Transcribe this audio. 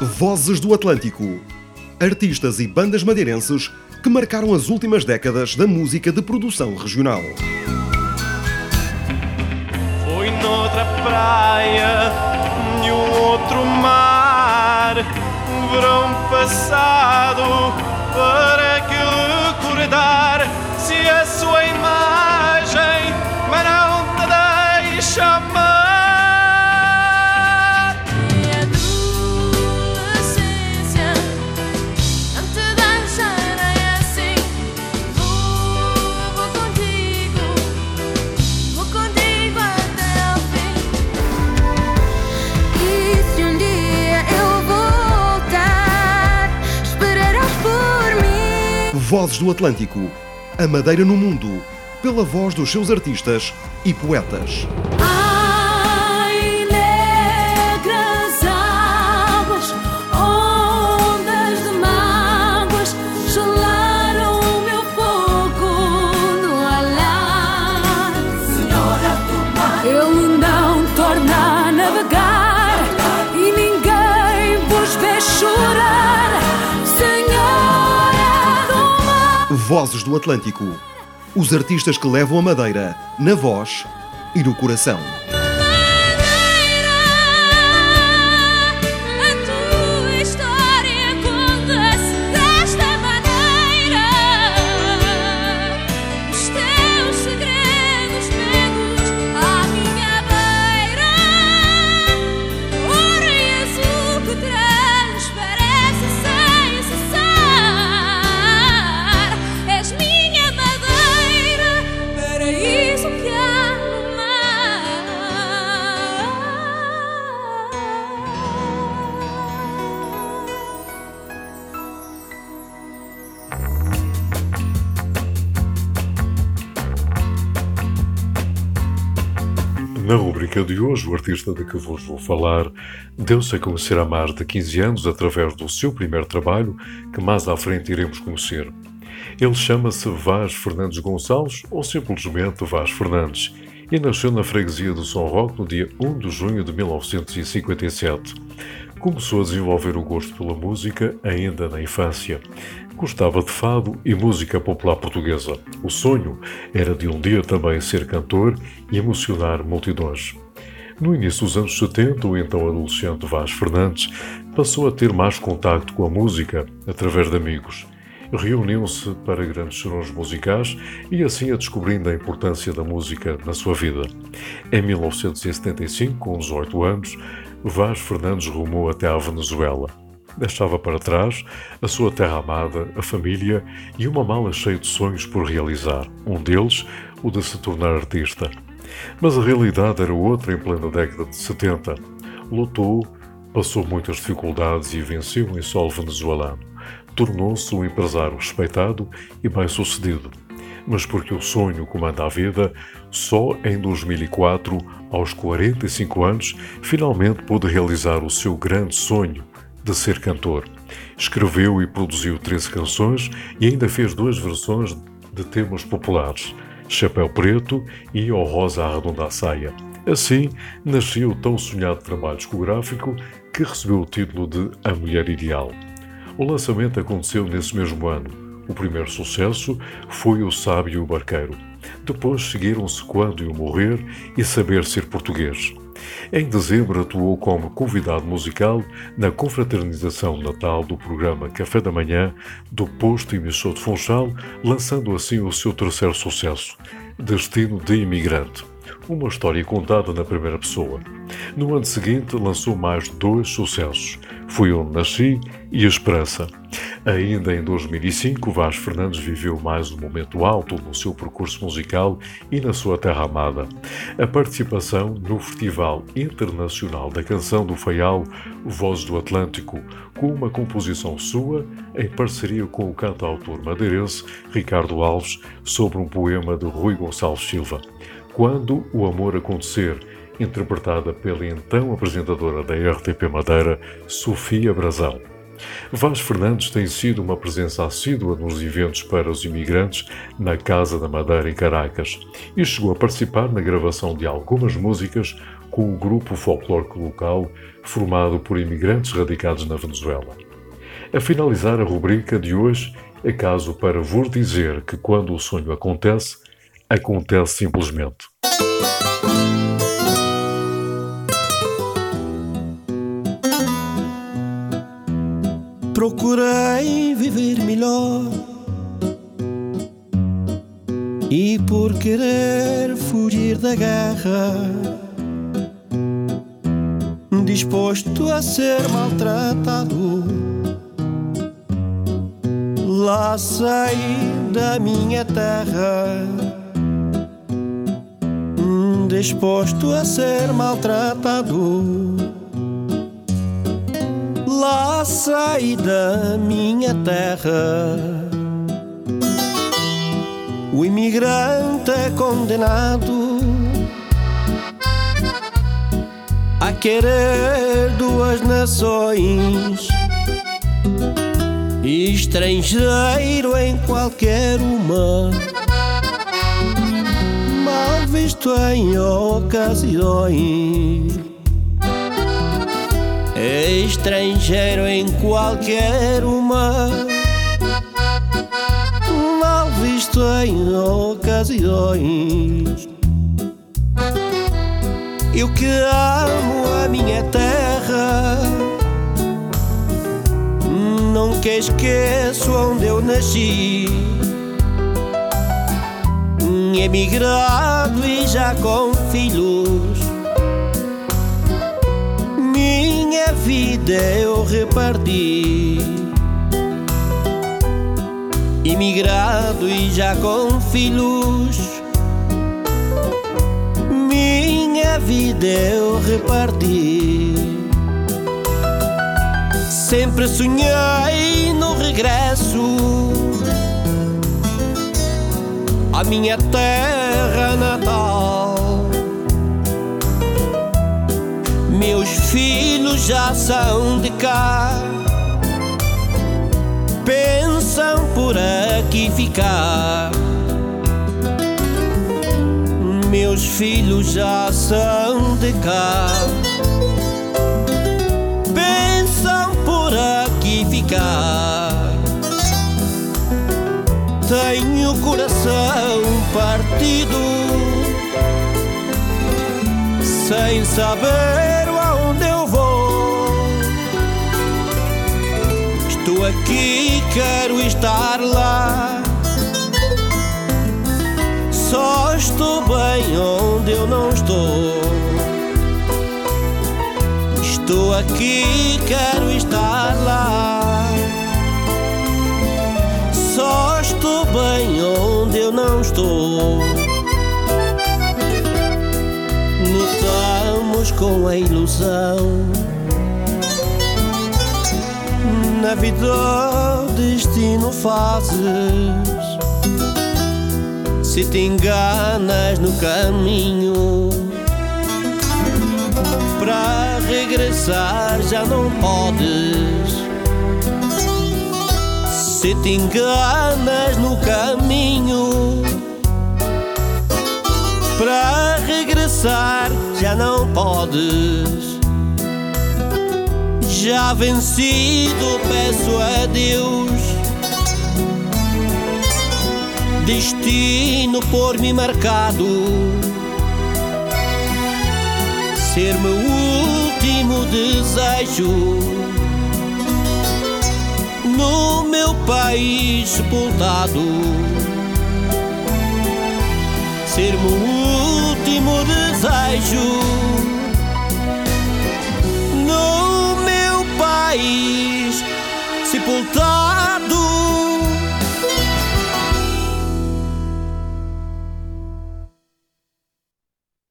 Vozes do Atlântico. Artistas e bandas madeirenses que marcaram as últimas décadas da música de produção regional. Foi noutra praia, nenhum outro mar, verão passado, para Vozes do Atlântico. A Madeira no Mundo. Pela voz dos seus artistas e poetas. Ai, Vozes do Atlântico. Os artistas que levam a Madeira na voz e no coração. De hoje, o artista de que vos vou falar deu-se a conhecer há mais de 15 anos através do seu primeiro trabalho, que mais à frente iremos conhecer. Ele chama-se Vaz Fernandes Gonçalves ou simplesmente Vaz Fernandes e nasceu na freguesia do São Roque no dia 1 de junho de 1957. Começou a desenvolver o gosto pela música ainda na infância. Gostava de fado e música popular portuguesa. O sonho era de um dia também ser cantor e emocionar multidões. No início dos anos 70, o então adolescente Vaz Fernandes passou a ter mais contacto com a música através de amigos. Reuniam-se para grandes serões musicais e assim a descobrindo a importância da música na sua vida. Em 1975, com 18 anos, Vaz Fernandes rumou até à Venezuela. Deixava para trás a sua terra amada, a família e uma mala cheia de sonhos por realizar. Um deles, o de se tornar artista. Mas a realidade era outra em plena década de 70. Lutou, passou muitas dificuldades e venceu em solo venezuelano. Tornou-se um empresário respeitado e bem-sucedido. Mas porque o sonho comanda a vida, só em 2004, aos 45 anos, finalmente pôde realizar o seu grande sonho de ser cantor. Escreveu e produziu 13 canções e ainda fez duas versões de temas populares, Chapéu Preto e O Rosa Arredonda a Saia. Assim, nasceu o tão sonhado trabalho discográfico que recebeu o título de A Mulher Ideal. O lançamento aconteceu nesse mesmo ano. O primeiro sucesso foi O Sábio e o Barqueiro. Depois seguiram-se Quando e o Morrer e Saber Ser Português. Em dezembro atuou como convidado musical na confraternização natal do programa Café da Manhã do posto emissor de Funchal, lançando assim o seu terceiro sucesso, Destino de Imigrante. Uma história contada na primeira pessoa. No ano seguinte lançou mais dois sucessos, Fui Onde Nasci e A Esperança. Ainda em 2005, Vaz Fernandes viveu mais um momento alto no seu percurso musical e na sua terra amada. A participação no Festival Internacional da Canção do Faial Vozes do Atlântico, com uma composição sua em parceria com o cantautor madeirense Ricardo Alves sobre um poema de Rui Gonçalves Silva. Quando o Amor Acontecer, interpretada pela então apresentadora da RTP Madeira, Sofia Brazão. Vaz Fernandes tem sido uma presença assídua nos eventos para os imigrantes na Casa da Madeira em Caracas e chegou a participar na gravação de algumas músicas com o grupo folclórico local formado por imigrantes radicados na Venezuela. A finalizar a rubrica de hoje, é caso para vos dizer que quando o sonho acontece, acontece simplesmente. Procurei viver melhor e por querer fugir da guerra, disposto a ser maltratado, lá saí da minha terra, disposto a ser maltratado lá saí da minha terra. O imigrante é condenado a querer duas nações, estrangeiro em qualquer uma, visto em ocasiões estrangeiro em qualquer uma, mal visto em ocasiões. Eu que amo a minha terra, nunca esqueço onde eu nasci. Emigrado e já com filhos vida eu reparti. Imigrado e já com filhos, minha vida eu reparti. Sempre sonhei no regresso à minha terra natal Meus filhos já são de cá. Pensam por aqui ficar. Meus filhos já são de cá. Coração partido sem saber Estou aqui, quero estar lá. Só estou bem onde eu não estou. Estou aqui, quero estar lá. Estou bem onde eu não estou. Lutamos com a ilusão na vida o destino fazes. Se te enganas no caminho, para regressar já não podes. Te enganas no caminho, para regressar já não podes já vencido, peço a Deus. Destino por mim marcado, ser meu último desejo. No meu país sepultado, ser meu último desejo